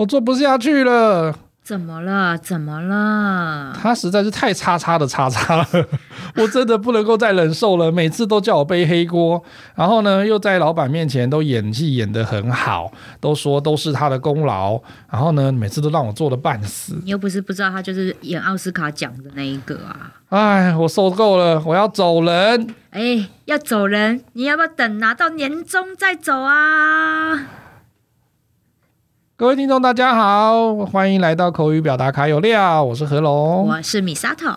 我做不下去了。怎么了？怎么了？他实在是太叉叉的叉叉了，我真的不能够再忍受了。每次都叫我背黑锅，然后呢，又在老板面前都演技演得很好，都说都是他的功劳。然后呢，每次都让我做的半死。你又不是不知道他就是演奥斯卡奖的那一个啊！哎，我受够了，我要走人。哎，要走人，你要不要等拿到年终再走啊？各位听众，大家好，欢迎来到口语表达卡有料，我是何龙，我是米沙头。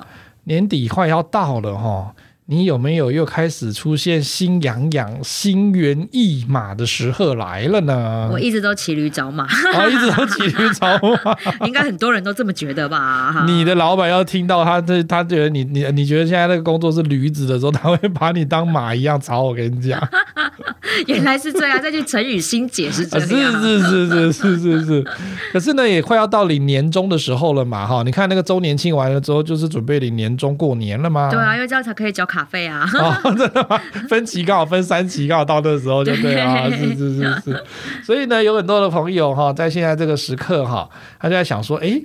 年底快要到了哈。你有没有又开始出现心痒痒、心猿意马的时候来了呢？我一直都骑驴找马，我一直都骑驴找马，应该很多人都这么觉得吧？你的老板要听到他这，他觉得你你你觉得现在那个工作是驴子的时候，他会把你当马一样找我跟你讲。原来是这样，这句成语新解是这样。是是是是是是是。可是呢，也快要到领年终的时候了嘛，哈！你看那个周年庆完了之后，就是准备领年终过年了嘛。对啊，因为这样才可以交卡费啊！哦，真的吗？分期刚好分三期，刚好到那时候就对啊，是是是是。所以呢，有很多的朋友哈，在现在这个时刻哈，他就在想说，哎。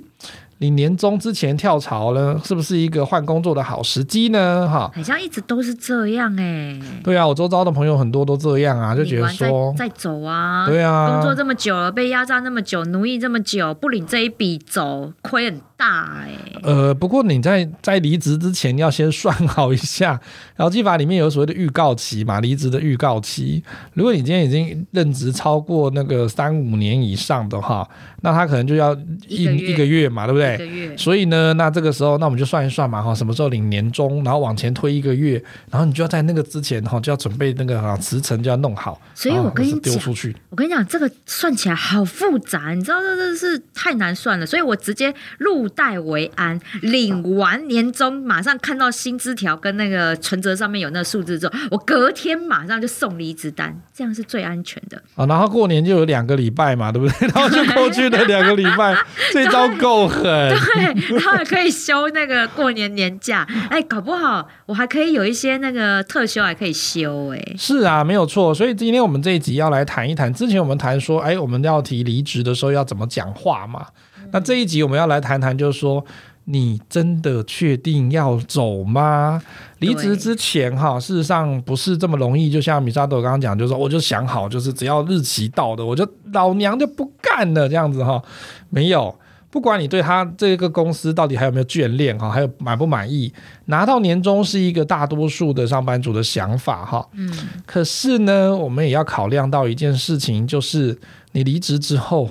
你年终之前跳槽呢，是不是一个换工作的好时机呢？哈，好像一直都是这样哎、欸。对啊，我周遭的朋友很多都这样啊，就觉得说再走啊，对啊，工作这么久了，被压榨那么久，奴役这么久，不领这一笔走，亏很大哎、欸。呃，不过你在在离职之前要先算好一下，劳基法里面有所谓的预告期嘛，离职的预告期。如果你今天已经任职超过那个三五年以上的话，那他可能就要一一个月嘛，对不对？个月，所以呢，那这个时候，那我们就算一算嘛，哈，什么时候领年终，然后往前推一个月，然后你就要在那个之前，哈，就要准备那个哈辞呈就要弄好。所以我跟你讲，丢出去。我跟你讲，这个算起来好复杂，你知道这这是太难算了，所以我直接入袋为安，领完年终，马上看到薪资条跟那个存折上面有那个数字之后，我隔天马上就送离职单，这样是最安全的。啊，然后过年就有两个礼拜嘛，对不对？然后就过去的两个礼拜，这招够狠。对，然后还可以休那个过年年假，哎，搞不好我还可以有一些那个特休还可以休，哎，是啊，没有错。所以今天我们这一集要来谈一谈，之前我们谈说，哎，我们要提离职的时候要怎么讲话嘛？嗯、那这一集我们要来谈谈，就是说，你真的确定要走吗？离职之前哈，事实上不是这么容易。就像米沙豆刚刚讲，就是说，我就想好，就是只要日期到的，我就老娘就不干了，这样子哈，没有。不管你对他这个公司到底还有没有眷恋哈，还有满不满意，拿到年终是一个大多数的上班族的想法哈。嗯。可是呢，我们也要考量到一件事情，就是你离职之后，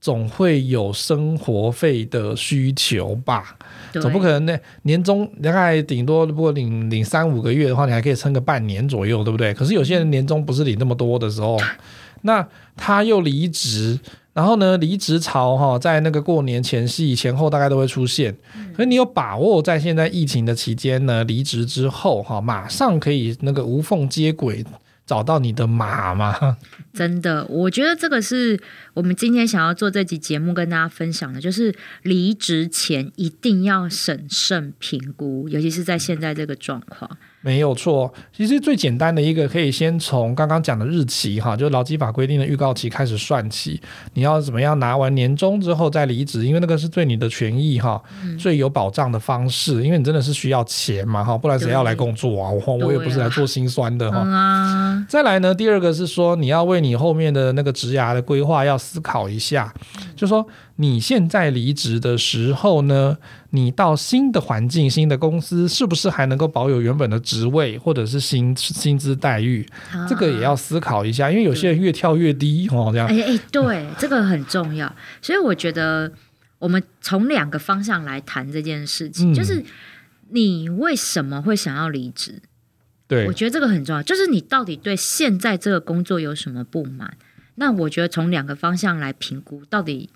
总会有生活费的需求吧？总不可能那年终大概顶多如果领领三五个月的话，你还可以撑个半年左右，对不对？可是有些人年终不是领那么多的时候，那他又离职。然后呢，离职潮哈，在那个过年前夕前后大概都会出现。可是你有把握在现在疫情的期间呢，离职之后哈，马上可以那个无缝接轨，找到你的马吗？真的，我觉得这个是我们今天想要做这集节目跟大家分享的，就是离职前一定要审慎评估，尤其是在现在这个状况。没有错，其实最简单的一个可以先从刚刚讲的日期哈，就是劳基法规定的预告期开始算起。你要怎么样拿完年终之后再离职？因为那个是对你的权益哈、嗯、最有保障的方式。因为你真的是需要钱嘛哈，不然谁要来工作啊？我我也不是来做心酸的哈。啊、再来呢，第二个是说你要为你后面的那个职涯的规划要思考一下，嗯、就说你现在离职的时候呢，你到新的环境、新的公司，是不是还能够保有原本的职位或者是薪薪资待遇？啊、这个也要思考一下，因为有些人越跳越低哦，这样。哎哎，对，这个很重要。所以我觉得我们从两个方向来谈这件事情，嗯、就是你为什么会想要离职？对，我觉得这个很重要，就是你到底对现在这个工作有什么不满？那我觉得从两个方向来评估，到底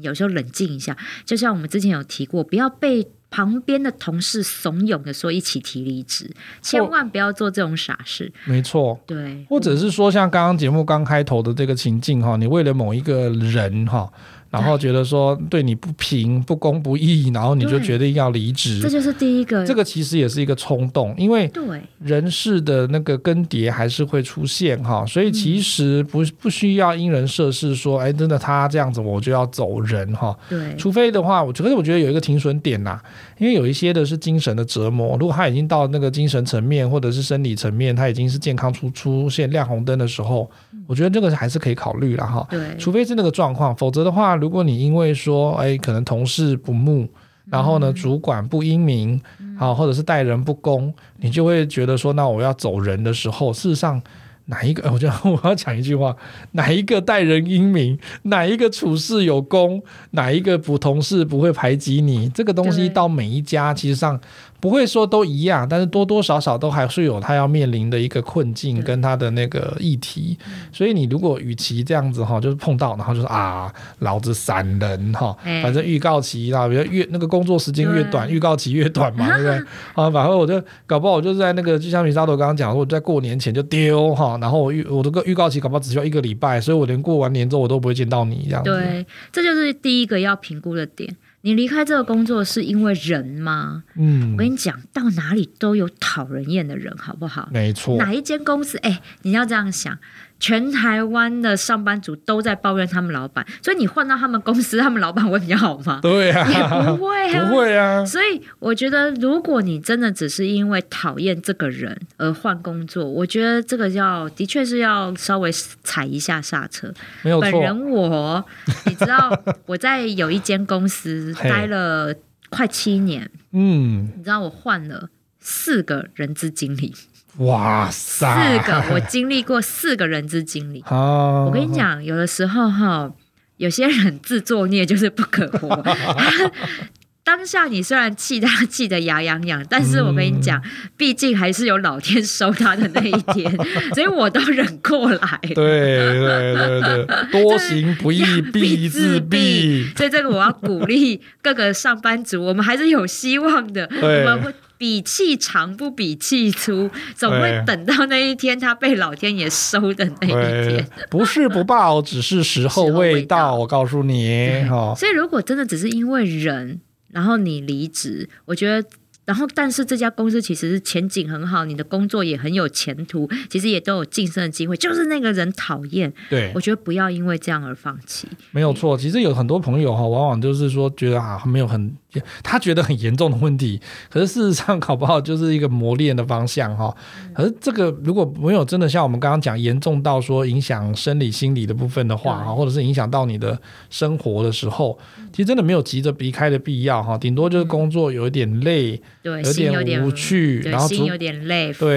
有时候冷静一下，就像我们之前有提过，不要被旁边的同事怂恿的说一起提离职，千万不要做这种傻事。没错，对，或者是说像刚刚节目刚开头的这个情境哈，你为了某一个人哈。然后觉得说对你不平、不公、不义，然后你就决定要离职。这就是第一个。这个其实也是一个冲动，因为人事的那个更迭还是会出现哈，所以其实不不需要因人设事说，哎，真的他这样子我就要走人哈。对，除非的话，我觉得我觉得有一个停损点呐，因为有一些的是精神的折磨，如果他已经到那个精神层面或者是生理层面，他已经是健康出出现亮红灯的时候，我觉得这个还是可以考虑了哈。对，除非是那个状况，否则的话。如果你因为说，哎，可能同事不睦，然后呢，主管不英明，好，或者是待人不公，你就会觉得说，那我要走人的时候，事实上。哪一个？我觉得 我要讲一句话：哪一个待人英明，哪一个处事有功，哪一个不同事不会排挤你？这个东西到每一家，其实上不会说都一样，但是多多少少都还是有他要面临的一个困境跟他的那个议题。所以你如果与其这样子哈，就是碰到，然后就是啊，老子散人哈，反正预告期啊，比如越那个工作时间越短，预告期越短嘛，对不对？啊，反正我就搞不好我就在那个，就像米沙头刚刚讲，我在过年前就丢哈。然后我预我的个预告期搞不好只需要一个礼拜，所以我连过完年之后我都不会见到你这样子。对，这就是第一个要评估的点。你离开这个工作是因为人吗？嗯，我跟你讲，到哪里都有讨人厌的人，好不好？没错。哪一间公司？哎，你要这样想。全台湾的上班族都在抱怨他们老板，所以你换到他们公司，他们老板会比较好吗？对呀、啊，也不会啊，不会啊。所以我觉得，如果你真的只是因为讨厌这个人而换工作，我觉得这个要的确是要稍微踩一下刹车。没有错。本人我，你知道我在有一间公司待了快七年，嗯，你知道我换了四个人资经理。哇塞！四个，我经历过四个人之经理。我跟你讲，有的时候哈，有些人自作孽就是不可活。当下你虽然气他气得牙痒痒，但是我跟你讲，毕竟还是有老天收他的那一天，所以我都忍过来。对对对对，多行不义必自毙。所以这个我要鼓励各个上班族，我们还是有希望的。我们会。比气长不比气粗，总会等到那一天他被老天爷收的那一天。不是不报，只是时候未到。我告诉你，所以如果真的只是因为人，然后你离职，我觉得。然后，但是这家公司其实是前景很好，你的工作也很有前途，其实也都有晋升的机会。就是那个人讨厌，对，我觉得不要因为这样而放弃。没有错，其实有很多朋友哈，往往就是说觉得啊，没有很，他觉得很严重的问题，可是事实上搞不好就是一个磨练的方向哈。可是这个如果没有真的像我们刚刚讲严重到说影响生理心理的部分的话哈，或者是影响到你的生活的时候，其实真的没有急着离开的必要哈。顶多就是工作有一点累。对，有点无趣，然后心有点累，对，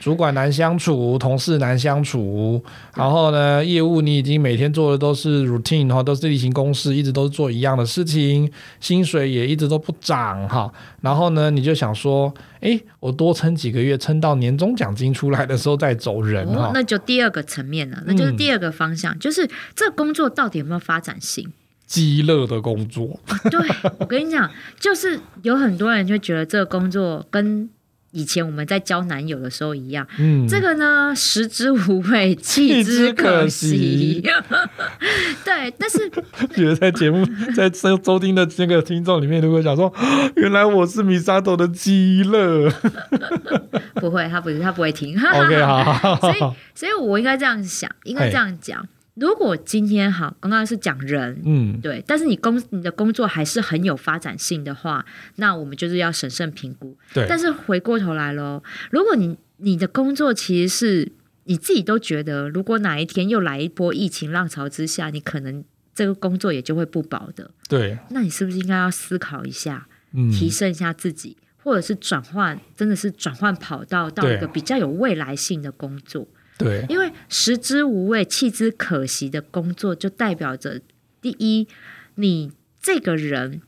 主管难相处，同事难相处，然后呢，业务你已经每天做的都是 routine 哈，都是例行公事，一直都是做一样的事情，薪水也一直都不涨哈，然后呢，你就想说，哎，我多撑几个月，撑到年终奖金出来的时候再走人哈，哦，那就第二个层面了，那就是第二个方向，嗯，就是这工作到底有没有发展性？鸡肋的工作，对，我跟你讲，就是有很多人就觉得这个工作跟以前我们在交男友的时候一样，嗯，这个呢，食之无味，弃之可惜。对，但是 觉得在节目在收收听的那个听众里面，如果想说，原来我是米沙头的基乐，不会，他不是，他不会听。OK，好，所以，所以我应该这样想，应该这样讲。如果今天好，刚刚是讲人，嗯，对，但是你工你的工作还是很有发展性的话，那我们就是要审慎评估。对，但是回过头来喽，如果你你的工作其实是你自己都觉得，如果哪一天又来一波疫情浪潮之下，你可能这个工作也就会不保的。对，那你是不是应该要思考一下，嗯，提升一下自己，或者是转换，真的是转换跑道到一个比较有未来性的工作。对，因为食之无味，弃之可惜的工作，就代表着第一，你这个人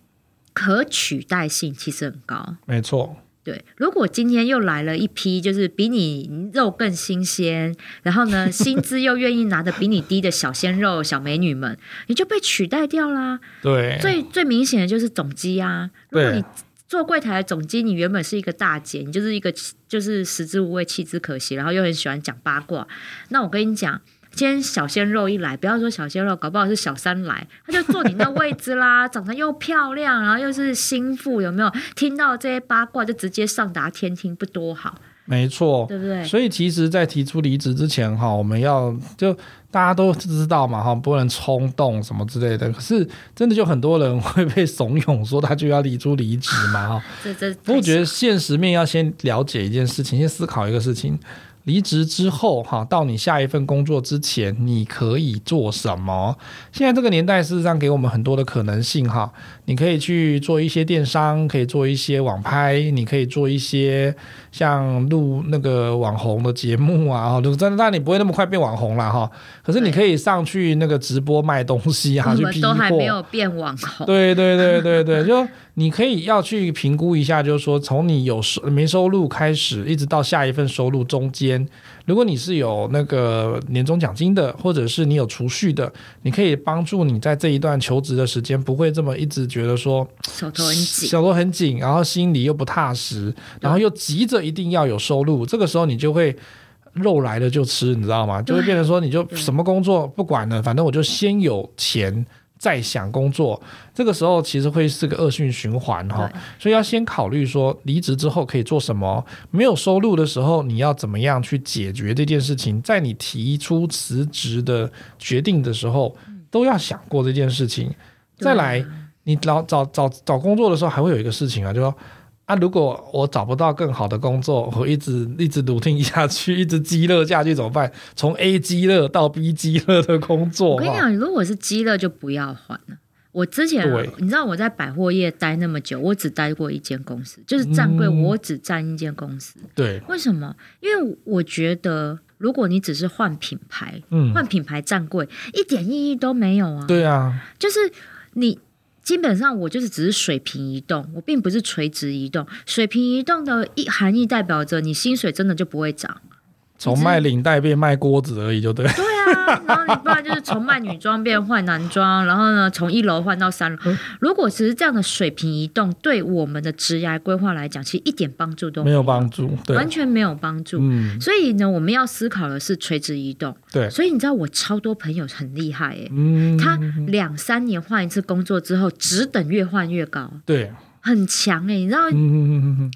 可取代性其实很高。没错，对。如果今天又来了一批，就是比你肉更新鲜，然后呢，薪资又愿意拿的比你低的小鲜肉、小美女们，你就被取代掉啦。对，最最明显的就是总机啊。如果你做柜台的总经理原本是一个大姐，你就是一个就是食之无味弃之可惜，然后又很喜欢讲八卦。那我跟你讲，今天小鲜肉一来，不要说小鲜肉，搞不好是小三来，他就坐你那位置啦，长得又漂亮，然后又是心腹，有没有？听到这些八卦就直接上达天听，不多好。没错，对不对？所以其实，在提出离职之前，哈，我们要就大家都知道嘛，哈，不能冲动什么之类的。可是，真的就很多人会被怂恿说他就要离出离职嘛，哈。这 这，我觉得现实面要先了解一件事情，先思考一个事情。离职之后，哈，到你下一份工作之前，你可以做什么？现在这个年代，事实上给我们很多的可能性，哈。你可以去做一些电商，可以做一些网拍，你可以做一些像录那个网红的节目啊，哈，真的，但你不会那么快变网红了，哈。可是你可以上去那个直播卖东西啊，去批货。都还没有变网红。对对对对对，就你可以要去评估一下，就是说从你有收没收入开始，一直到下一份收入中间，如果你是有那个年终奖金的，或者是你有储蓄的，你可以帮助你在这一段求职的时间不会这么一直觉得说手头很紧，手头很紧，然后心里又不踏实，然后又急着一定要有收入，这个时候你就会肉来了就吃，你知道吗？就会变成说你就什么工作不管了，反正我就先有钱再想工作，这个时候其实会是个恶性循环哈，所以要先考虑说离职之后可以做什么，没有收入的时候你要怎么样去解决这件事情，在你提出辞职的决定的时候都要想过这件事情，再来。你找找找找工作的时候，还会有一个事情啊，就说啊，如果我找不到更好的工作，我一直一直努力下去，一直积乐下去怎么办？从 A 积乐到 B 积乐的工作，我跟你讲，如果是积乐就不要换了。我之前你知道我在百货业待那么久，我只待过一间公司，就是站柜，我只站一间公司。嗯、对，为什么？因为我觉得，如果你只是换品牌，嗯，换品牌站柜，一点意义都没有啊。对啊，就是你。基本上我就是只是水平移动，我并不是垂直移动。水平移动的意含义代表着你薪水真的就不会涨。从卖领带变卖锅子而已，就对。对啊，然后你爸就是从卖女装变换男装，然后呢，从一楼换到三楼。嗯、如果只是这样的水平移动，对我们的职涯规划来讲，其实一点帮助都没有，没有帮助，对，完全没有帮助。嗯，所以呢，我们要思考的是垂直移动。对，所以你知道我超多朋友很厉害哎、欸，嗯，他两三年换一次工作之后，只等越换越高。对。很强哎、欸，你知道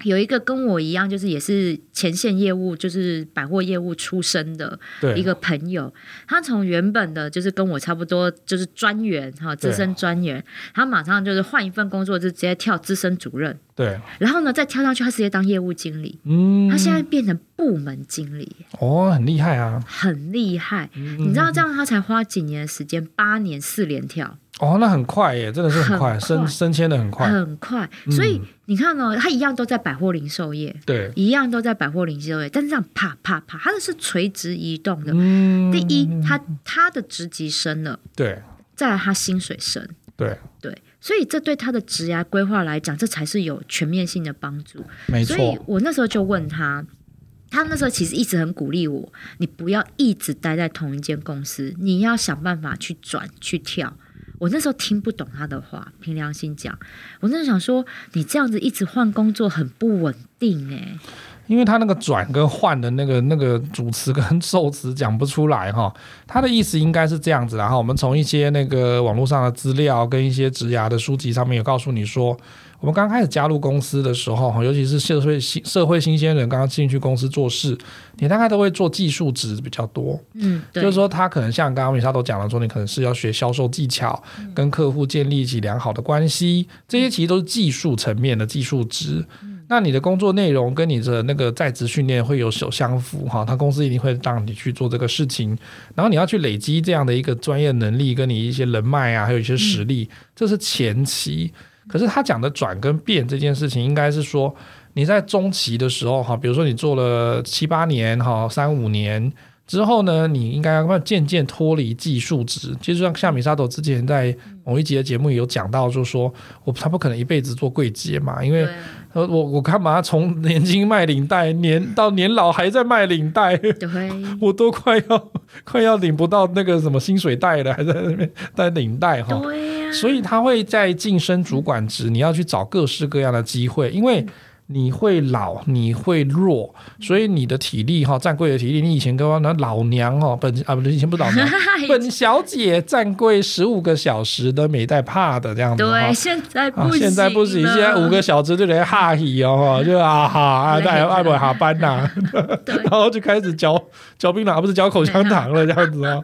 有一个跟我一样，就是也是前线业务，就是百货业务出身的一个朋友，他从原本的就是跟我差不多，就是专员哈，资深专员，他马上就是换一份工作，就直接跳资深主任。对，然后呢，再跳上去，他直接当业务经理。嗯，他现在变成部门经理。哦，很厉害啊，很厉害。你知道这样他才花几年的时间，八年四连跳。哦，那很快耶，真的是很快，升升迁的很快，很快。所以你看哦，他一样都在百货零售业，对，一样都在百货零售业，但是这样啪啪啪，他的是垂直移动的。第一，他他的职级升了，对，再来他薪水升，对对。所以这对他的职涯规划来讲，这才是有全面性的帮助。没错。所以我那时候就问他，他那时候其实一直很鼓励我，你不要一直待在同一间公司，你要想办法去转去跳。我那时候听不懂他的话，凭良心讲，我那时候想说，你这样子一直换工作很不稳定哎。因为他那个转跟换的那个那个主词跟受词讲不出来哈，他的意思应该是这样子，然后我们从一些那个网络上的资料跟一些职涯的书籍上面有告诉你说，我们刚开始加入公司的时候，尤其是社会新社会新鲜人刚刚进去公司做事，你大概都会做技术值比较多，嗯，就是说他可能像刚刚米莎都讲了说，你可能是要学销售技巧，跟客户建立起良好的关系，这些其实都是技术层面的技术值。那你的工作内容跟你的那个在职训练会有所相符哈，他公司一定会让你去做这个事情，然后你要去累积这样的一个专业能力，跟你一些人脉啊，还有一些实力，这是前期。可是他讲的转跟变这件事情，应该是说你在中期的时候哈，比如说你做了七八年哈，三五年。之后呢，你应该要渐渐脱离技术值。其实像像米沙朵之前在某一集的节目有讲到，就是说我他不可能一辈子做柜姐嘛，因为我我干嘛从年轻卖领带，年到年老还在卖领带，我都快要快要领不到那个什么薪水袋了，还在那边带领带哈。所以他会在晋升主管职，你要去找各式各样的机会，因为。你会老，你会弱，所以你的体力哈，站柜的体力，你以前跟我那老娘哦，本啊不是以前不是老娘，本小姐站柜十五个小时都没带怕的这样子。对，现在不行、啊，现在不行，现在五个小时就得哈气哦，就啊哈啊，带爱不哈班呐、啊，然后就开始嚼嚼槟榔，不是嚼口香糖了这样子哦。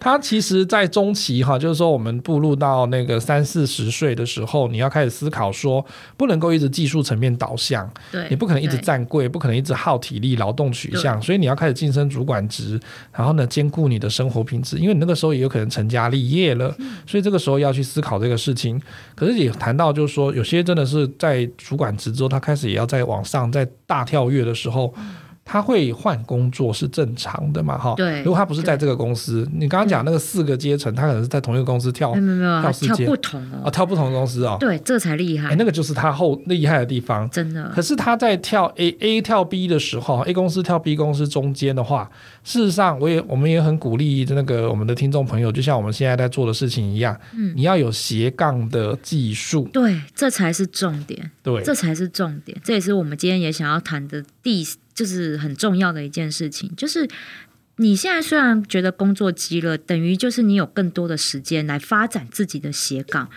他其实，在中期哈，就是说我们步入到那个三四十岁的时候，你要开始思考说，不能够一直技术层面导向。对，你不可能一直站柜，不可能一直耗体力劳动取向，所以你要开始晋升主管职，然后呢，兼顾你的生活品质，因为你那个时候也有可能成家立业了，嗯、所以这个时候要去思考这个事情。可是也谈到就是说，有些真的是在主管职之后，他开始也要在往上，在大跳跃的时候。嗯他会换工作是正常的嘛？哈，对。如果他不是在这个公司，你刚刚讲那个四个阶层，他可能是在同一个公司跳，没有没有跳四阶，跳不同哦，哦，跳不同的公司哦。对，这才厉害。哎，那个就是他后厉害的地方，真的。可是他在跳 A A 跳 B 的时候，A 公司跳 B 公司中间的话，事实上，我也我们也很鼓励那个我们的听众朋友，就像我们现在在做的事情一样，嗯，你要有斜杠的技术，对，这才是重点，对，这才是重点，这也是我们今天也想要谈的第。就是很重要的一件事情，就是你现在虽然觉得工作积了，等于就是你有更多的时间来发展自己的斜杠，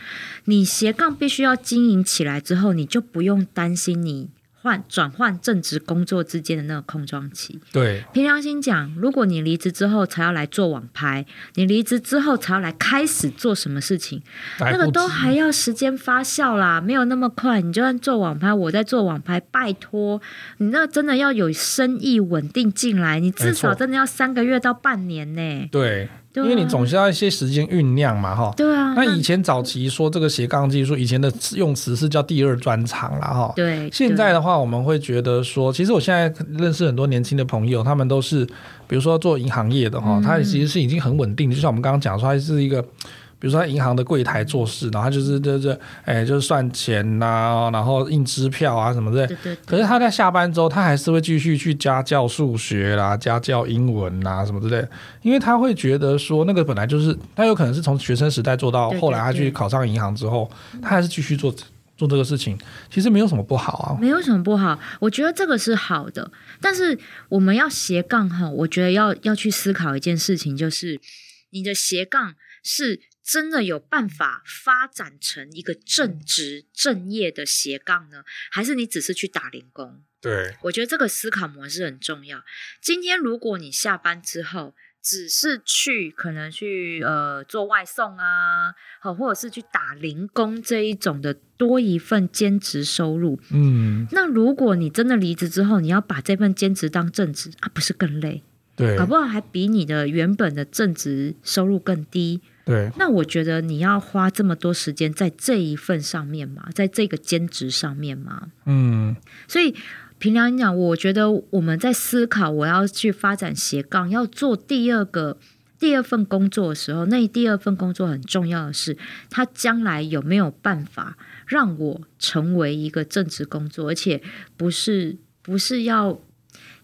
你斜杠必须要经营起来之后，你就不用担心你。换转换正职工作之间的那个空窗期，对，凭良心讲，如果你离职之后才要来做网拍，你离职之后才要来开始做什么事情，那个都还要时间发酵啦，没有那么快。你就算做网拍，我在做网拍，拜托，你那真的要有生意稳定进来，你至少真的要三个月到半年呢。对。因为你总需要一些时间酝酿嘛，哈。对啊。那以前早期说这个斜杠技术，以前的用词是叫第二专长了，哈。对。现在的话，我们会觉得说，其实我现在认识很多年轻的朋友，他们都是，比如说做银行业的哈，他其实是已经很稳定的，就像我们刚刚讲说，他是一个。比如说在银行的柜台做事，然后他就是就是哎，就是算钱呐、啊，然后印支票啊什么的。对对对。可是他在下班之后，他还是会继续去家教数学啦，家教英文啦什么之类的，因为他会觉得说，那个本来就是他有可能是从学生时代做到后来，他去考上银行之后，他还是继续做做这个事情，其实没有什么不好啊。没有什么不好，我觉得这个是好的。但是我们要斜杠哈，我觉得要要去思考一件事情，就是你的斜杠是。真的有办法发展成一个正职正业的斜杠呢？还是你只是去打零工？对，我觉得这个思考模式很重要。今天如果你下班之后只是去可能去呃做外送啊，好，或者是去打零工这一种的多一份兼职收入，嗯，那如果你真的离职之后，你要把这份兼职当正职啊，不是更累？对，搞不好还比你的原本的正职收入更低。对，那我觉得你要花这么多时间在这一份上面嘛，在这个兼职上面嘛，嗯，所以凭良心讲，我觉得我们在思考我要去发展斜杠，要做第二个第二份工作的时候，那第二份工作很重要的是，它将来有没有办法让我成为一个正职工作，而且不是不是要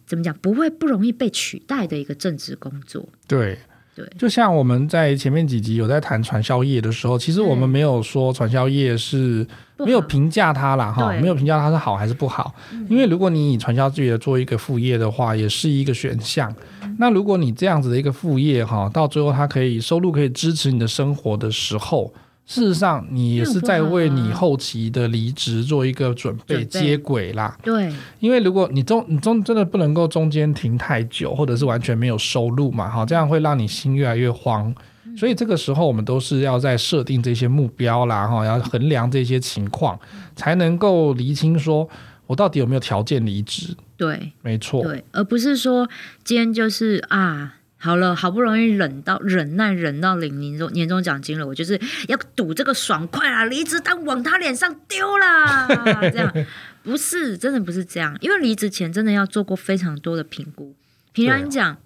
怎么讲，不会不容易被取代的一个正职工作，对。对，就像我们在前面几集有在谈传销业的时候，其实我们没有说传销业是没有评价它啦，哈，没有评价它是好还是不好。因为如果你以传销业做一个副业的话，也是一个选项。那如果你这样子的一个副业哈，到最后它可以收入可以支持你的生活的时候。事实上，你也是在为你后期的离职做一个准备接轨啦。对，因为如果你中你中真的不能够中间停太久，或者是完全没有收入嘛，哈，这样会让你心越来越慌。所以这个时候，我们都是要在设定这些目标啦，哈，要衡量这些情况，才能够厘清说我到底有没有条件离职。对，没错，对，而不是说今天就是啊。好了，好不容易忍到忍耐忍到领年终年终奖金了，我就是要赌这个爽快啊！离职单往他脸上丢啦，这样不是真的不是这样，因为离职前真的要做过非常多的评估。凭良心讲。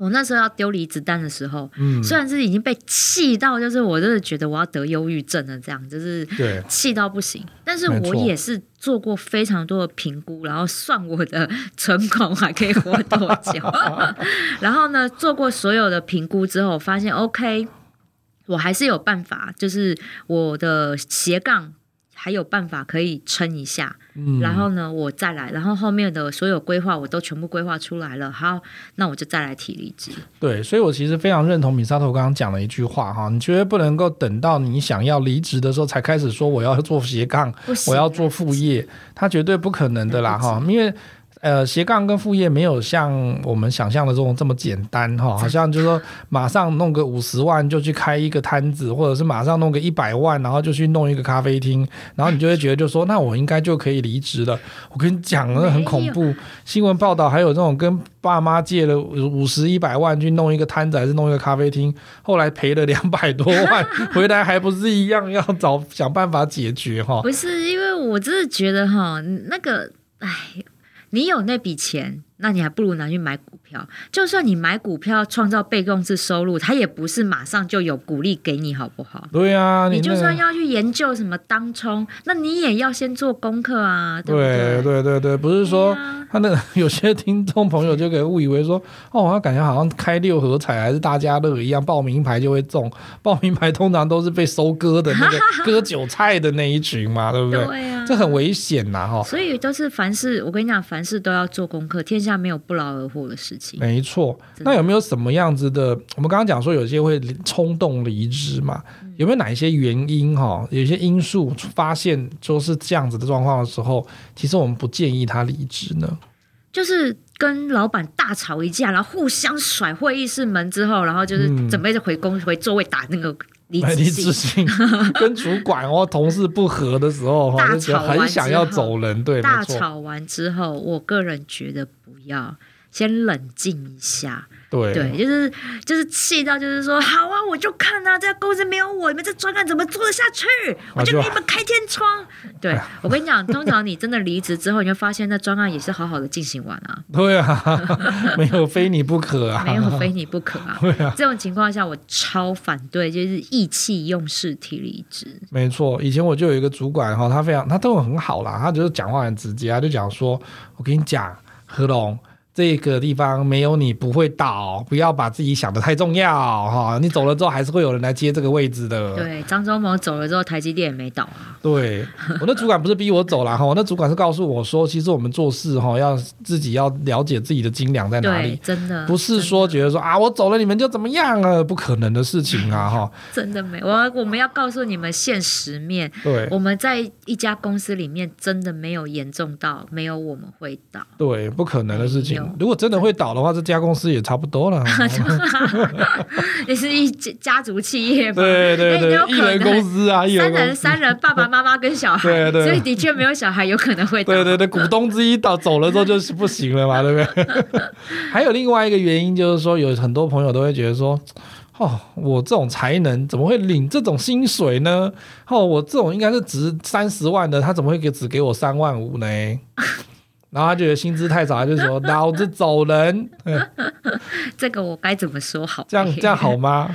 我那时候要丢离子弹的时候，嗯，虽然是已经被气到，就是我真的觉得我要得忧郁症了，这样就是气到不行。但是我也是做过非常多的评估，然后算我的存款还可以活多久，然后呢，做过所有的评估之后，发现 OK，我还是有办法，就是我的斜杠。还有办法可以撑一下，嗯，然后呢，我再来，然后后面的所有规划我都全部规划出来了，好，那我就再来提离职。对，所以我其实非常认同米沙头刚刚讲的一句话哈，你绝对不能够等到你想要离职的时候才开始说我要做斜杠，我要做副业，他绝对不可能的啦哈，因为。呃，斜杠跟副业没有像我们想象的这种这么简单哈，好像就是说马上弄个五十万就去开一个摊子，或者是马上弄个一百万，然后就去弄一个咖啡厅，然后你就会觉得就说，那我应该就可以离职了。我跟你讲，那很恐怖。新闻报道还有这种跟爸妈借了五十一百万去弄一个摊子，还是弄一个咖啡厅，后来赔了两百多万，回来还不是一样要找想办法解决哈？不是，因为我真的觉得哈，那个，哎。你有那笔钱，那你还不如拿去买股票。就算你买股票创造被动式收入，它也不是马上就有鼓励给你，好不好？对啊，你，你就算要去研究什么当冲，那你也要先做功课啊，对不对？对对不是说他那个有些听众朋友就给误以为说，哦，他感觉好像开六合彩还是大家乐一样，报名牌就会中。报名牌通常都是被收割的那个割韭菜的那一群嘛，对不对？对啊。这很危险呐，哈！所以都是凡事，我跟你讲，凡事都要做功课，天下没有不劳而获的事情。没错。那有没有什么样子的？我们刚刚讲说，有些会冲动离职嘛？有没有哪一些原因？哈，有些因素发现就是这样子的状况的时候，其实我们不建议他离职呢？就是跟老板大吵一架，然后互相甩会议室门之后，然后就是准备着回公、嗯、回座位打那个。离职信，跟主管或同事不和的时候，大吵完很想要走人。对，大吵完之后，我个人觉得不要，先冷静一下。对，对，就是就是气到就是说，好啊，我就看啊，这个公司没有我，你们这专案怎么做得下去？我就给你们开天窗。对，我跟你讲，通常你真的离职之后，你就发现那专案也是好好的进行完啊。对啊，没有非你不可啊，没有非你不可啊。对啊，这种情况下我超反对，就是意气用事提离职。没错，以前我就有一个主管哈，他非常他对我很好啦，他就是讲话很直接，他就讲说，我跟你讲，何龙。这个地方没有你不会倒，不要把自己想的太重要哈。你走了之后，还是会有人来接这个位置的。对，张忠谋走了之后，台积电也没倒啊。对，我那主管不是逼我走了哈，我那主管是告诉我说，其实我们做事哈，要自己要了解自己的斤两在哪里。真的，不是说觉得说啊，我走了你们就怎么样了，不可能的事情啊哈。真的没，我我们要告诉你们现实面。对，我们在一家公司里面真的没有严重到没有我们会倒。对，不可能的事情。如果真的会倒。的话，这家公司也差不多了。也是一家族企业嘛，对对对，一人公司啊，三人三人，爸爸妈妈跟小孩，对对，所以的确没有小孩，有可能会倒。对对对，股东之一倒走了之后就是不行了嘛，对不对？还有另外一个原因就是说，有很多朋友都会觉得说，哦，我这种才能怎么会领这种薪水呢？哦，我这种应该是值三十万的，他怎么会给只给我三万五呢？然后他觉得薪资太少，他就说老子走人。这个我该怎么说好？这样 这样好吗？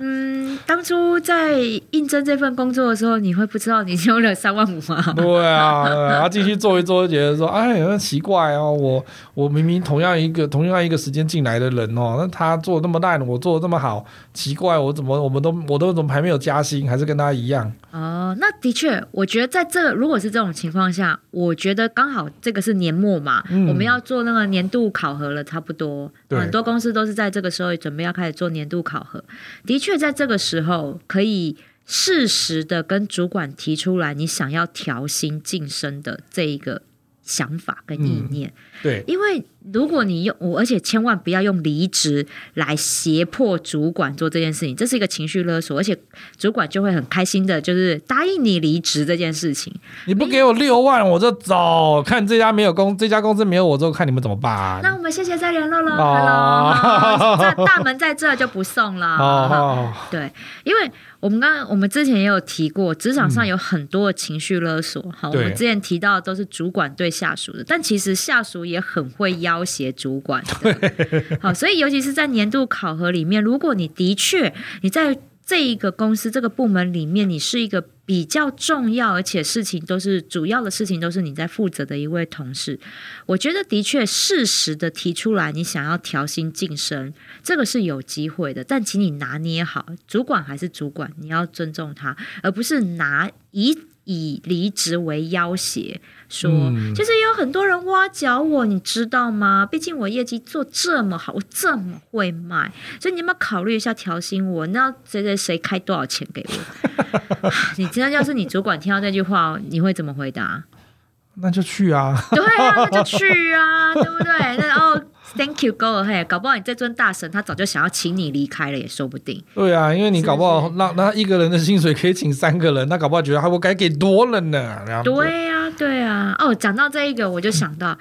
嗯，当初在应征这份工作的时候，你会不知道你用了三万五吗？对啊，然后继续做一做，就觉得说，哎，很奇怪哦，我我明明同样一个同样一个时间进来的人哦，那他做的那么烂，我做的这么好，奇怪，我怎么我们都我都怎么还没有加薪，还是跟他一样？哦，那的确，我觉得在这个如果是这种情况下，我觉得刚好这个是年末嘛，嗯、我们要做那个年度考核了，差不多，很多公司都是在这个时候准备要开始做年度考核，的确。在这个时候，可以适时的跟主管提出来，你想要调薪晋升的这一个想法跟意念。嗯对，因为如果你用我，而且千万不要用离职来胁迫主管做这件事情，这是一个情绪勒索，而且主管就会很开心的，就是答应你离职这件事情。你不给我六万，我就走。看这家没有公，这家公司没有我之后，看你们怎么办？那我们谢谢再联络了。Hello，这大门在这就不送了。哦，对，因为我们刚刚我们之前也有提过，职场上有很多的情绪勒索。好，我们之前提到的都是主管对下属的，但其实下属。也很会要挟主管的，好，所以尤其是在年度考核里面，如果你的确你在这一个公司这个部门里面，你是一个比较重要，而且事情都是主要的事情都是你在负责的一位同事，我觉得的确适时的提出来，你想要调薪晋升，这个是有机会的，但请你拿捏好，主管还是主管，你要尊重他，而不是拿一。以离职为要挟，说、嗯、其实也有很多人挖角我，你知道吗？毕竟我业绩做这么好，我这么会卖，所以你有没有考虑一下调薪我？那谁谁谁开多少钱给我？你今天要是你主管听到这句话，你会怎么回答？那就去啊！对啊，那就去啊，对不对？那然后。Thank you, go ahead。搞不好你这尊大神他早就想要请你离开了，也说不定。对啊，因为你搞不好那那一个人的薪水可以请三个人，那搞不好觉得他我该给多了呢。对呀、啊，对啊。哦，讲到这一个，我就想到、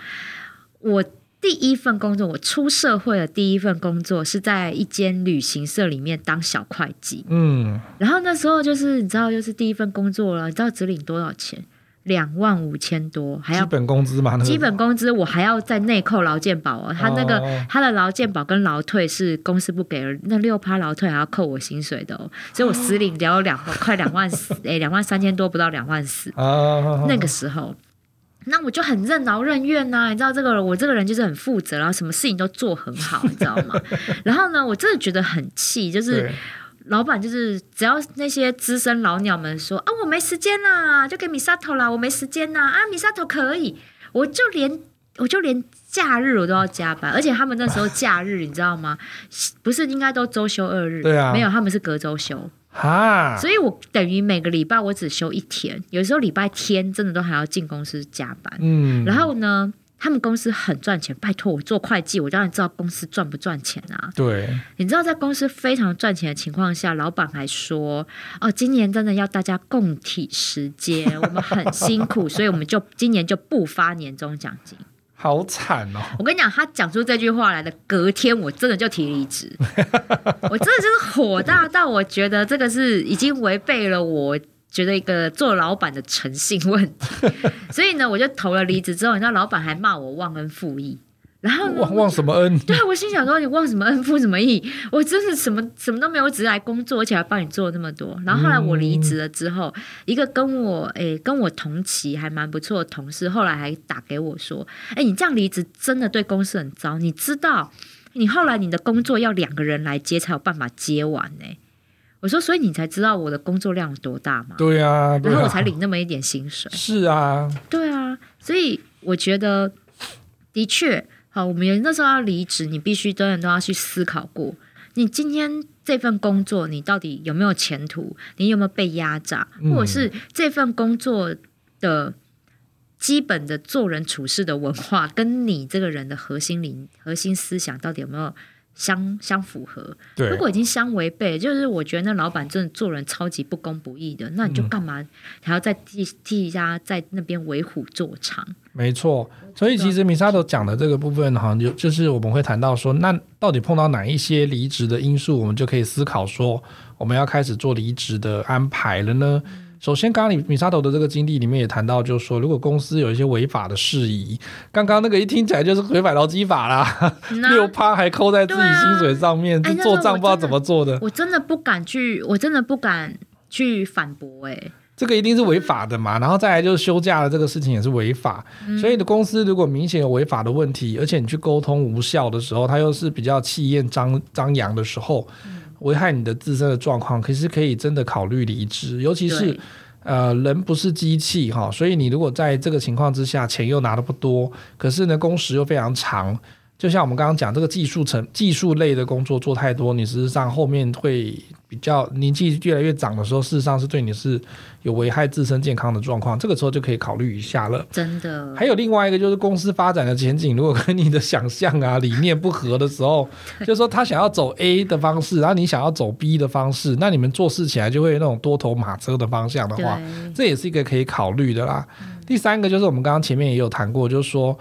嗯、我第一份工作，我出社会的第一份工作是在一间旅行社里面当小会计。嗯，然后那时候就是你知道，就是第一份工作了，你知道只领多少钱？两万五千多，还要基本工资嘛？基本工资我还要再内扣劳健保哦。他那个他的劳健保跟劳退是公司不给，那六趴劳退还要扣我薪水的哦。所以我实领只有两 快两万四，哎，两万三千多，不到两万四。哦那个时候，那我就很任劳任怨呐。你知道这个我这个人就是很负责，然后什么事情都做很好，你知道吗？然后呢，我真的觉得很气，就是。老板就是只要那些资深老鸟们说啊，我没时间啦，就给米沙头啦，我没时间啦啊，米沙头可以，我就连我就连假日我都要加班，而且他们那时候假日你知道吗？不是应该都周休二日？对啊，没有，他们是隔周休啊，所以我等于每个礼拜我只休一天，有时候礼拜天真的都还要进公司加班，嗯，然后呢？他们公司很赚钱，拜托我做会计，我当然知道公司赚不赚钱啊。对，你知道在公司非常赚钱的情况下，老板还说：“哦，今年真的要大家共体时间，我们很辛苦，所以我们就今年就不发年终奖金。”好惨哦！我跟你讲，他讲出这句话来的隔天，我真的就提离职。我真的就是火大到我觉得这个是已经违背了我。觉得一个做老板的诚信问题，所以呢，我就投了离职。之后，你知道，老板还骂我忘恩负义。然后忘忘什么恩？对，我心想说，你忘什么恩负什么义？我真是什么什么都没有，我只是来工作，而且还帮你做那么多。然后后来我离职了之后，嗯、一个跟我诶跟我同期还蛮不错的同事，后来还打给我说：“哎，你这样离职真的对公司很糟。你知道，你后来你的工作要两个人来接才有办法接完呢。”我说，所以你才知道我的工作量有多大嘛？对啊，然后我才领那么一点薪水。是啊，对啊，所以我觉得的确，好，我们那时候要离职，你必须真的都要去思考过，你今天这份工作你到底有没有前途？你有没有被压榨？嗯、或者是这份工作的基本的做人处事的文化，跟你这个人的核心理、核心思想到底有没有？相相符合，对，如果已经相违背，就是我觉得那老板真的做人超级不公不义的，那你就干嘛还要再替替家在那边为虎作伥？没错，所以其实米沙头讲的这个部分，好像就就是我们会谈到说，那到底碰到哪一些离职的因素，我们就可以思考说，我们要开始做离职的安排了呢？嗯首先，刚刚你米沙头的这个经历里面也谈到，就是说，如果公司有一些违法的事宜，刚刚那个一听起来就是违反劳基法啦，六趴还扣在自己薪水上面，啊、做账不知道怎么做的。我真的不敢去，我真的不敢去反驳哎、欸，这个一定是违法的嘛。然后再来就是休假的这个事情也是违法，嗯、所以你的公司如果明显有违法的问题，而且你去沟通无效的时候，它又是比较气焰张张扬的时候。嗯危害你的自身的状况，可是可以真的考虑离职，尤其是呃人不是机器哈，所以你如果在这个情况之下，钱又拿的不多，可是呢工时又非常长。就像我们刚刚讲，这个技术层、技术类的工作做太多，你事实上后面会比较年纪越来越长的时候，事实上是对你是有危害自身健康的状况。这个时候就可以考虑一下了。真的。还有另外一个就是公司发展的前景，如果跟你的想象啊理念不合的时候，就是说他想要走 A 的方式，然后你想要走 B 的方式，那你们做事起来就会有那种多头马车的方向的话，这也是一个可以考虑的啦。第三个就是我们刚刚前面也有谈过，就是说。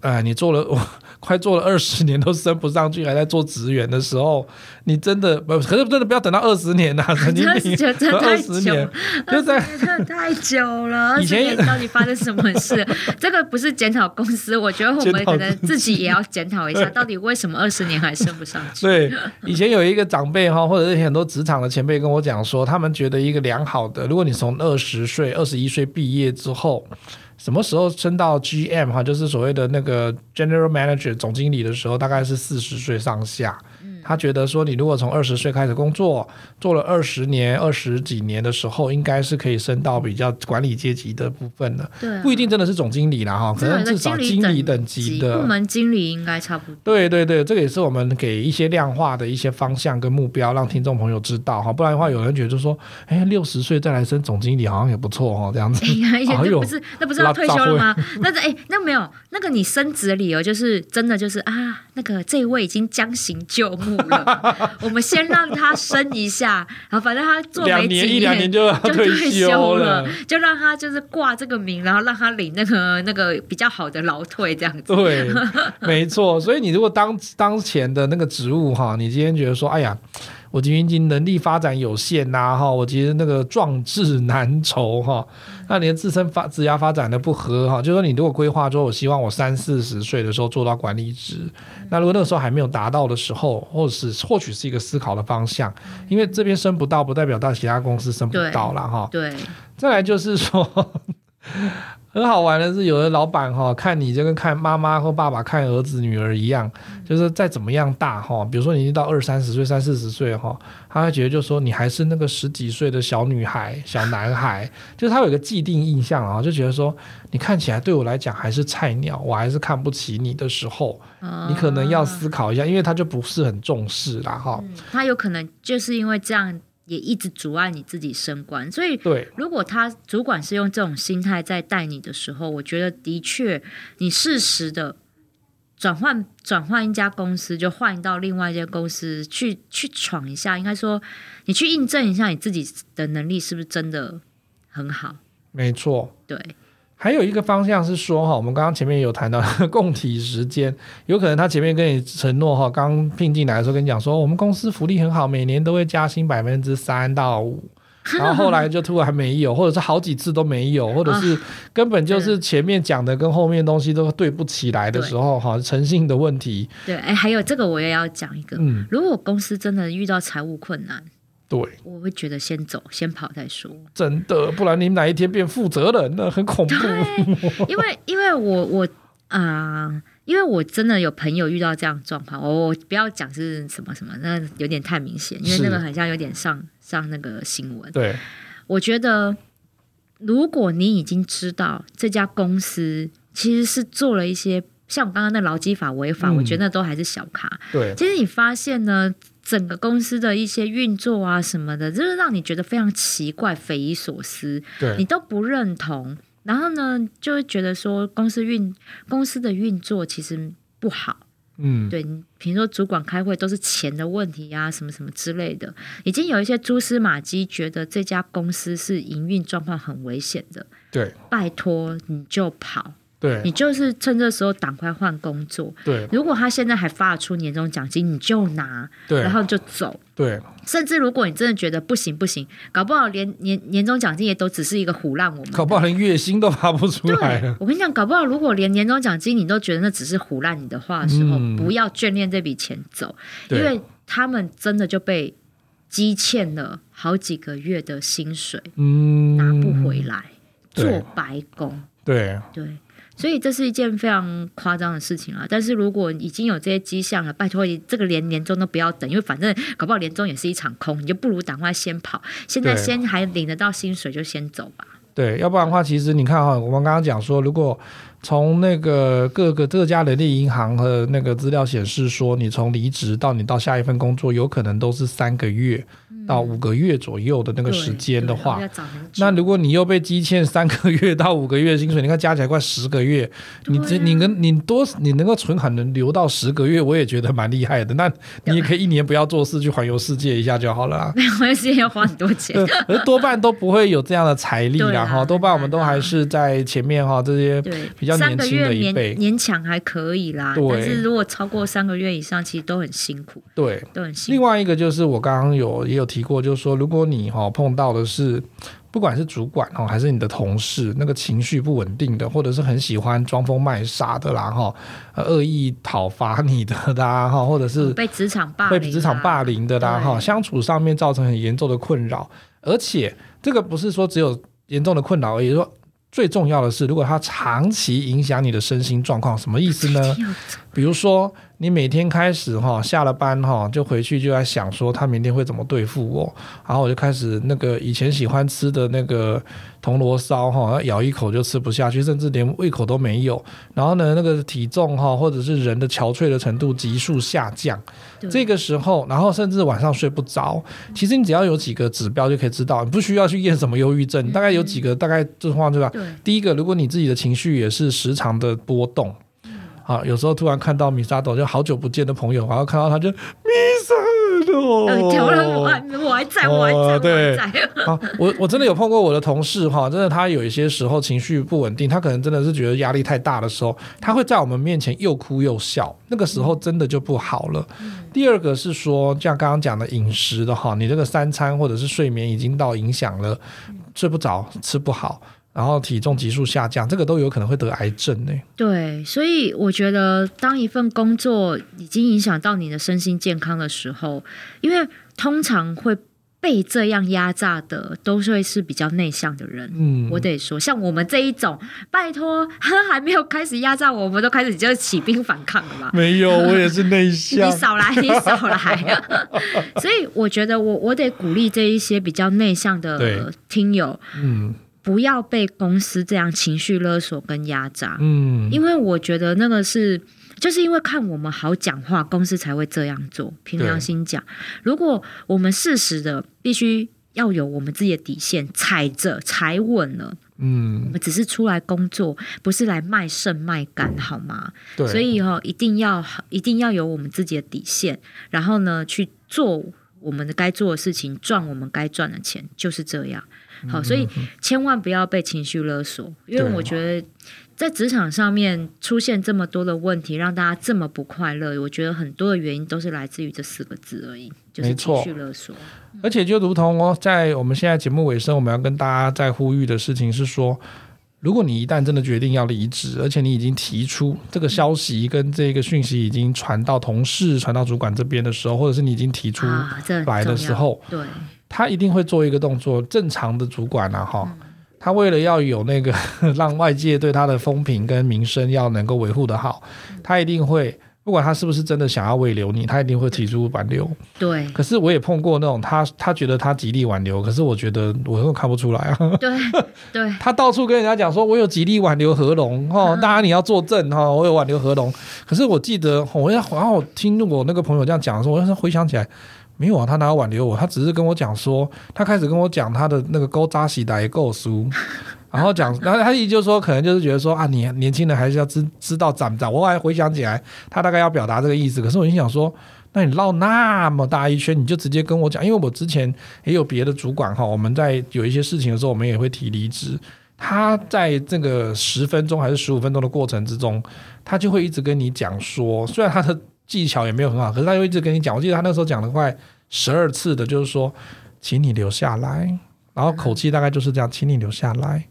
哎，你做了 我快做了二十年都升不上去，还在做职员的时候，你真的不可是真的不要等到二十年呐、啊！你你 二十年就在真的太久了。以前到底发生什么事？这个不是检讨公司，我觉得我们可能自己也要检讨一下，到底为什么二十年还升不上去？对，以前有一个长辈哈，或者是很多职场的前辈跟我讲说，他们觉得一个良好的，如果你从二十岁、二十一岁毕业之后。什么时候升到 GM 哈，就是所谓的那个 General Manager 总经理的时候，大概是四十岁上下。他觉得说，你如果从二十岁开始工作，做了二十年、二十几年的时候，应该是可以升到比较管理阶级的部分的。对、啊，不一定真的是总经理啦哈，可能至少经理等级的部门经理应该差不多。对对对，这个也是我们给一些量化的一些方向跟目标，让听众朋友知道哈。不然的话，有人觉得就说，哎，六十岁再来升总经理好像也不错哦，这样子。哎呀，那不是那不是要退休了吗？那哎，那没有那个你升职的理由就是真的就是啊，那个这一位已经将行就木了，我们先让他升一下，然后反正他做没几年，一两年就要 退休了，就让他就是挂这个名，然后让他领那个 那个比较好的劳退这样子。对，没错。所以你如果当当前的那个职务哈，你今天觉得说，哎呀。我今天能力发展有限呐，哈，我其实那个壮志难酬哈，那你的自身发职涯发展的不合哈，就是说你如果规划说，我希望我三四十岁的时候做到管理职，那如果那个时候还没有达到的时候，或者是或许是一个思考的方向，因为这边升不到，不代表到其他公司升不到了哈。对，再来就是说。很好玩的是，有的老板哈看你就跟看妈妈或爸爸看儿子女儿一样，就是再怎么样大哈，比如说你已经到二三十岁、三四十岁哈，他会觉得就说你还是那个十几岁的小女孩、小男孩，就是他有一个既定印象啊，就觉得说你看起来对我来讲还是菜鸟，我还是看不起你的时候，你可能要思考一下，因为他就不是很重视啦哈。他有可能就是因为这样。也一直阻碍你自己升官，所以如果他主管是用这种心态在带你的时候，我觉得的确你适时的转换转换一家公司，就换到另外一间公司去去闯一下，应该说你去印证一下你自己的能力是不是真的很好。没错，对。还有一个方向是说哈，我们刚刚前面有谈到 供体时间，有可能他前面跟你承诺哈，刚聘进来的时候跟你讲说，我们公司福利很好，每年都会加薪百分之三到五，然后后来就突然没有，或者是好几次都没有，或者是根本就是前面讲的跟后面东西都对不起来的时候哈，诚信的问题。对，哎，还有这个我也要讲一个，嗯，如果公司真的遇到财务困难。对，我会觉得先走，先跑再说。真的，不然你哪一天变负责人，那很恐怖。因为，因为我我啊、呃，因为我真的有朋友遇到这样状况，我我不要讲是什么什么，那有点太明显，因为那个很像有点上上那个新闻。对，我觉得如果你已经知道这家公司其实是做了一些像我刚刚那劳基法违法，嗯、我觉得那都还是小卡。对，其实你发现呢？整个公司的一些运作啊什么的，就是让你觉得非常奇怪、匪夷所思，对你都不认同。然后呢，就会觉得说公司运公司的运作其实不好。嗯，对，你比如说主管开会都是钱的问题呀、啊，什么什么之类的，已经有一些蛛丝马迹，觉得这家公司是营运状况很危险的。对，拜托你就跑。对，你就是趁这时候赶快换工作。对，如果他现在还发出年终奖金，你就拿，对，然后就走。对，甚至如果你真的觉得不行不行，搞不好连年年终奖金也都只是一个唬烂我们，搞不好连月薪都发不出来。我跟你讲，搞不好如果连年终奖金你都觉得那只是唬烂你的话的时候，嗯、不要眷恋这笔钱走，因为他们真的就被积欠了好几个月的薪水，嗯，拿不回来，做白工。对对。对所以这是一件非常夸张的事情啊！但是如果已经有这些迹象了，拜托你这个连年终都不要等，因为反正搞不好年终也是一场空，你就不如赶快先跑。现在先还领得到薪水就先走吧。对，要不然的话，其实你看哈，我们刚刚讲说，如果从那个各个各家人力银行和那个资料显示说，你从离职到你到下一份工作，有可能都是三个月。到五个月左右的那个时间的话，那如果你又被积欠三个月到五个月薪水，你看加起来快十个月，你这你跟你多你能够存款能留到十个月，我也觉得蛮厉害的。那 你也可以一年不要做事去环游世界一下就好了。没有，环游世界要花很多钱，而 多半都不会有这样的财力啦哈。多半我们都还是在前面哈，这些比较年轻的一辈，勉强还可以啦。但是如果超过三个月以上，其实都很辛苦。对，都很辛苦。另外一个就是我刚刚有也有提。提过就是说，如果你哈碰到的是，不管是主管哈，还是你的同事，那个情绪不稳定的，或者是很喜欢装疯卖傻的啦哈，恶意讨伐你的啦哈，或者是被职场霸被职场霸凌的啦哈，相处上面造成很严重的困扰，而且这个不是说只有严重的困扰而已，说最重要的是，如果他长期影响你的身心状况，什么意思呢？比如说，你每天开始哈下了班哈就回去就在想说他明天会怎么对付我，然后我就开始那个以前喜欢吃的那个铜锣烧哈，咬一口就吃不下去，甚至连胃口都没有。然后呢，那个体重哈或者是人的憔悴的程度急速下降。这个时候，然后甚至晚上睡不着。其实你只要有几个指标就可以知道，你不需要去验什么忧郁症，大概有几个，大概这话对吧？对。第一个，如果你自己的情绪也是时常的波动。啊，有时候突然看到米沙朵，就好久不见的朋友，然后看到他就米沙朵，调了我还我还在，我还在，哦、对，我在。好，我我真的有碰过我的同事哈，真的他有一些时候情绪不稳定，他可能真的是觉得压力太大的时候，他会在我们面前又哭又笑，那个时候真的就不好了。嗯、第二个是说，像刚刚讲的饮食的哈，你这个三餐或者是睡眠已经到影响了，睡不着，吃不好。然后体重急速下降，这个都有可能会得癌症呢。对，所以我觉得，当一份工作已经影响到你的身心健康的时候，因为通常会被这样压榨的，都是会是比较内向的人。嗯，我得说，像我们这一种，拜托，还没有开始压榨我，我们都开始就起兵反抗了吧？没有，我也是内向。你少来，你少来。所以我觉得我，我我得鼓励这一些比较内向的听友。嗯。不要被公司这样情绪勒索跟压榨，嗯，因为我觉得那个是，就是因为看我们好讲话，公司才会这样做。凭良心讲，如果我们适时的必须要有我们自己的底线，踩着踩稳了，嗯，我们只是出来工作，不是来卖肾卖肝，好吗？对，所以哈，一定要一定要有我们自己的底线，然后呢，去做我们的该做的事情，赚我们该赚的钱，就是这样。好，所以千万不要被情绪勒索，因为我觉得在职场上面出现这么多的问题，让大家这么不快乐，我觉得很多的原因都是来自于这四个字而已，就是情绪勒索。而且就如同哦，在我们现在节目尾声，我们要跟大家在呼吁的事情是说，如果你一旦真的决定要离职，而且你已经提出这个消息跟这个讯息已经传到同事、传到主管这边的时候，或者是你已经提出来的时候，啊、对。他一定会做一个动作，正常的主管啊，哈，他为了要有那个 让外界对他的风评跟名声要能够维护得好，他一定会，不管他是不是真的想要挽留你，他一定会提出挽留。对。可是我也碰过那种他，他觉得他极力挽留，可是我觉得我又看不出来啊。对对。他到处跟人家讲说，我有极力挽留何龙，哈，大家你要作证哈，我有挽留何龙。可是我记得，我要好像我听我那个朋友这样讲的时候，我要是回想起来。没有啊，他哪有挽留我？他只是跟我讲说，他开始跟我讲他的那个勾扎喜的够书，然后讲，然后他意思就说，可能就是觉得说啊，你年轻人还是要知知道长不长。我还回想起来，他大概要表达这个意思。可是我心想说，那你绕那么大一圈，你就直接跟我讲，因为我之前也有别的主管哈，我们在有一些事情的时候，我们也会提离职。他在这个十分钟还是十五分钟的过程之中，他就会一直跟你讲说，虽然他的。技巧也没有很好，可是他又一直跟你讲。我记得他那时候讲了快十二次的，就是说，请你留下来，然后口气大概就是这样，请你留下来，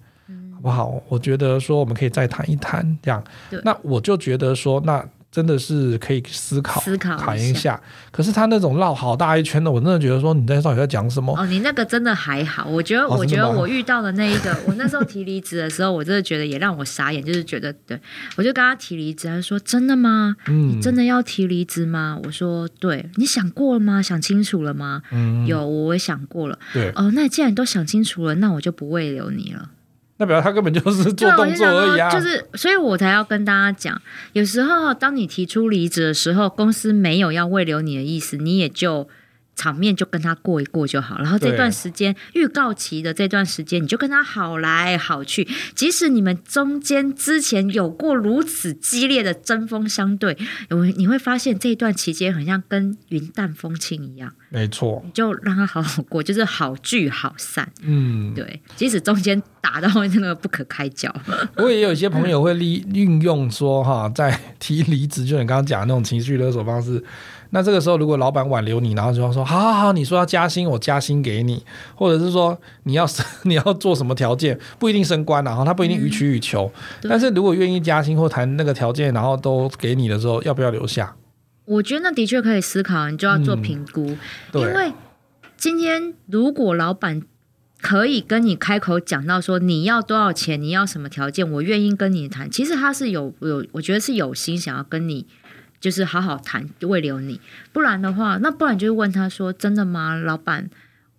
好不好？我觉得说我们可以再谈一谈，这样。那我就觉得说那。真的是可以思考思考谈一,一下，可是他那种绕好大一圈的，我真的觉得说你在到底在讲什么？哦，你那个真的还好，我觉得，哦、我觉得我遇到的那一个，我那时候提离职的时候，我真的觉得也让我傻眼，就是觉得对，我就跟他提离职，他说真的吗？嗯，你真的要提离职吗？我说对，你想过了吗？想清楚了吗？嗯，有，我也想过了。对，哦，那既然都想清楚了，那我就不慰留你了。那表示他根本就是做动作而已啊！就是，所以我才要跟大家讲，有时候当你提出离职的时候，公司没有要慰留你的意思，你也就。场面就跟他过一过就好，然后这段时间预告期的这段时间，你就跟他好来好去。即使你们中间之前有过如此激烈的针锋相对，你你会发现这一段期间很像跟云淡风轻一样。没错，你就让他好好过，就是好聚好散。嗯，对。即使中间打到那个不可开交，不过也有一些朋友会利运用说哈，在提离职，就你刚刚讲的那种情绪勒索方式。那这个时候，如果老板挽留你，然后就要说，好好好，你说要加薪，我加薪给你，或者是说你要 你要做什么条件，不一定升官，然后他不一定予取予求，嗯、但是如果愿意加薪或谈那个条件，然后都给你的时候，要不要留下？我觉得那的确可以思考，你就要做评估，嗯、因为今天如果老板可以跟你开口讲到说你要多少钱，你要什么条件，我愿意跟你谈，其实他是有有，我觉得是有心想要跟你。就是好好谈，慰留你。不然的话，那不然就问他说：“真的吗，老板？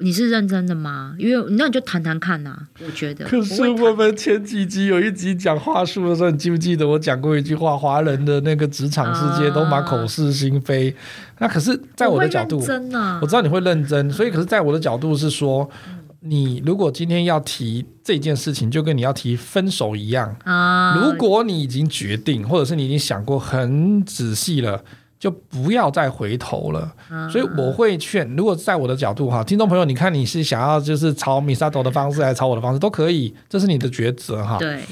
你是认真的吗？”因为那你就谈谈看呐、啊。我觉得。可是我们前几集有一集讲话术的时候，你记不记得我讲过一句话？华人的那个职场世界都蛮口是心非。啊、那可是，在我的角度，真的、啊，我知道你会认真，所以可是，在我的角度是说。你如果今天要提这件事情，就跟你要提分手一样啊。如果你已经决定，或者是你已经想过很仔细了，就不要再回头了。啊、所以我会劝，如果在我的角度哈，听众朋友，你看你是想要就是朝 Misato 的方式，还是朝我的方式都可以，这是你的抉择哈。对，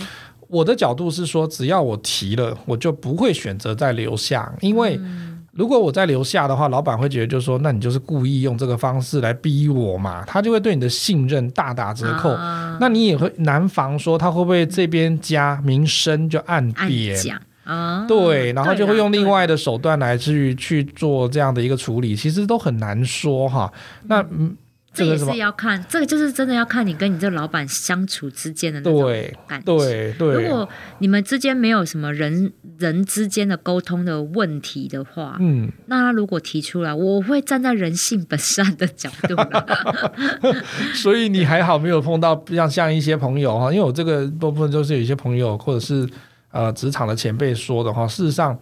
我的角度是说，只要我提了，我就不会选择再留下，因为。嗯如果我再留下的话，老板会觉得就是说，那你就是故意用这个方式来逼我嘛，他就会对你的信任大打折扣。啊、那你也会难防说他会不会这边加名声就暗贬啊？对，然后就会用另外的手段来去去做这样的一个处理，其实都很难说哈。那嗯。这个是要看，这个就是真的要看你跟你这个老板相处之间的那种感觉。对对，如果你们之间没有什么人人之间的沟通的问题的话，嗯，那他如果提出来，我会站在人性本善的角度。所以你还好没有碰到像像一些朋友哈，因为我这个部分就是有一些朋友或者是呃职场的前辈说的话，事实上。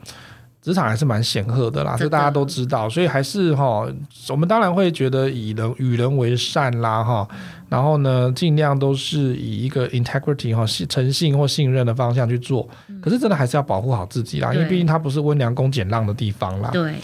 职场还是蛮显赫的啦，这大家都知道，所以还是哈，我们当然会觉得以人与人为善啦哈，然后呢，尽量都是以一个 integrity 哈，信诚信或信任的方向去做，可是真的还是要保护好自己啦，因为毕竟它不是温良恭俭让的地方啦。对，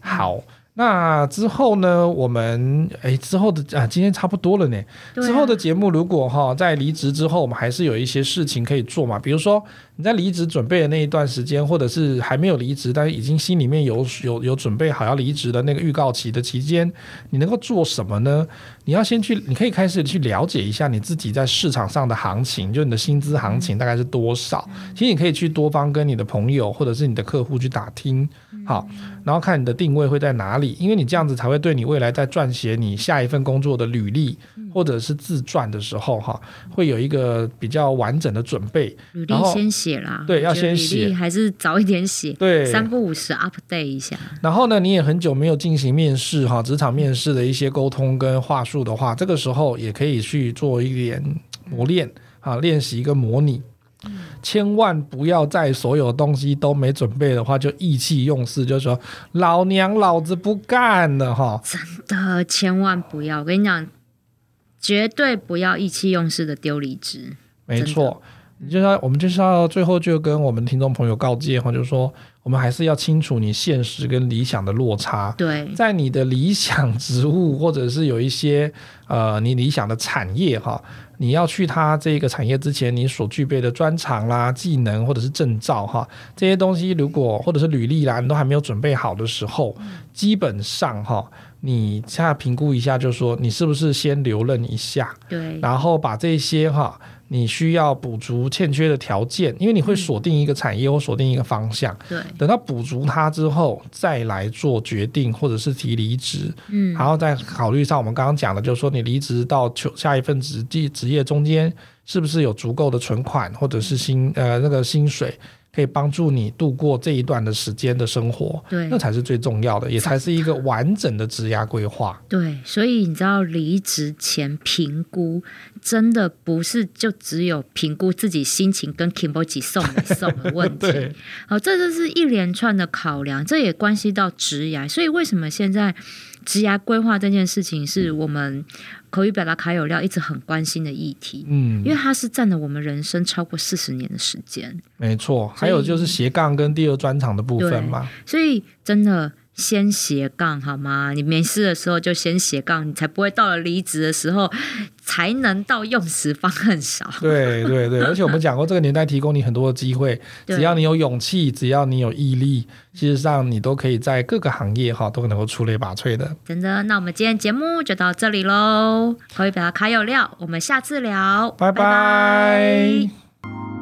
好。那之后呢？我们诶之后的啊，今天差不多了呢。啊、之后的节目，如果哈在离职之后，我们还是有一些事情可以做嘛。比如说你在离职准备的那一段时间，或者是还没有离职，但是已经心里面有有有准备好要离职的那个预告期的期间，你能够做什么呢？你要先去，你可以开始去了解一下你自己在市场上的行情，就你的薪资行情大概是多少。其实你可以去多方跟你的朋友或者是你的客户去打听。好，然后看你的定位会在哪里，因为你这样子才会对你未来在撰写你下一份工作的履历或者是自传的时候，哈，会有一个比较完整的准备。履历先写啦，对，要先写，还是早一点写，对，三不五时 update 一下。然后呢，你也很久没有进行面试哈，职场面试的一些沟通跟话术的话，这个时候也可以去做一点磨练啊，练习一个模拟。千万不要在所有东西都没准备的话，就意气用事，就说老娘老子不干了哈！真的，千万不要！我跟你讲，绝对不要意气用事的丢离职。没错，你就要我们就是要最后就跟我们听众朋友告诫哈，就是说我们还是要清楚你现实跟理想的落差。对，在你的理想职务或者是有一些呃你理想的产业哈。你要去他这个产业之前，你所具备的专长啦、技能或者是证照哈，这些东西如果或者是履历啦，你都还没有准备好的时候，基本上哈，你现在评估一下，就是说你是不是先留任一下，对，然后把这些哈。你需要补足欠缺的条件，因为你会锁定一个产业或锁定一个方向。对，等到补足它之后，再来做决定或者是提离职。嗯，然后再考虑上我们刚刚讲的，就是说你离职到求下一份职地职业中间，是不是有足够的存款或者是薪呃那个薪水。可以帮助你度过这一段的时间的生活，对，那才是最重要的，也才是一个完整的职涯规划。对，所以你知道离职前评估，真的不是就只有评估自己心情跟 Kimochi 送没送的问题。对，好，这就是一连串的考量，这也关系到职涯。所以为什么现在职涯规划这件事情是我们？口语表达卡有料一直很关心的议题，嗯，因为它是占了我们人生超过四十年的时间，没错。还有就是斜杠跟第二专场的部分嘛，所以真的。先斜杠好吗？你没事的时候就先斜杠，你才不会到了离职的时候才能到用时方恨少。对对对，而且我们讲过，这个年代提供你很多的机会，只要你有勇气，只要你有毅力，事实上你都可以在各个行业哈都能够出类拔萃的。真的，那我们今天节目就到这里喽。口语表达卡有料，我们下次聊，拜拜。拜拜。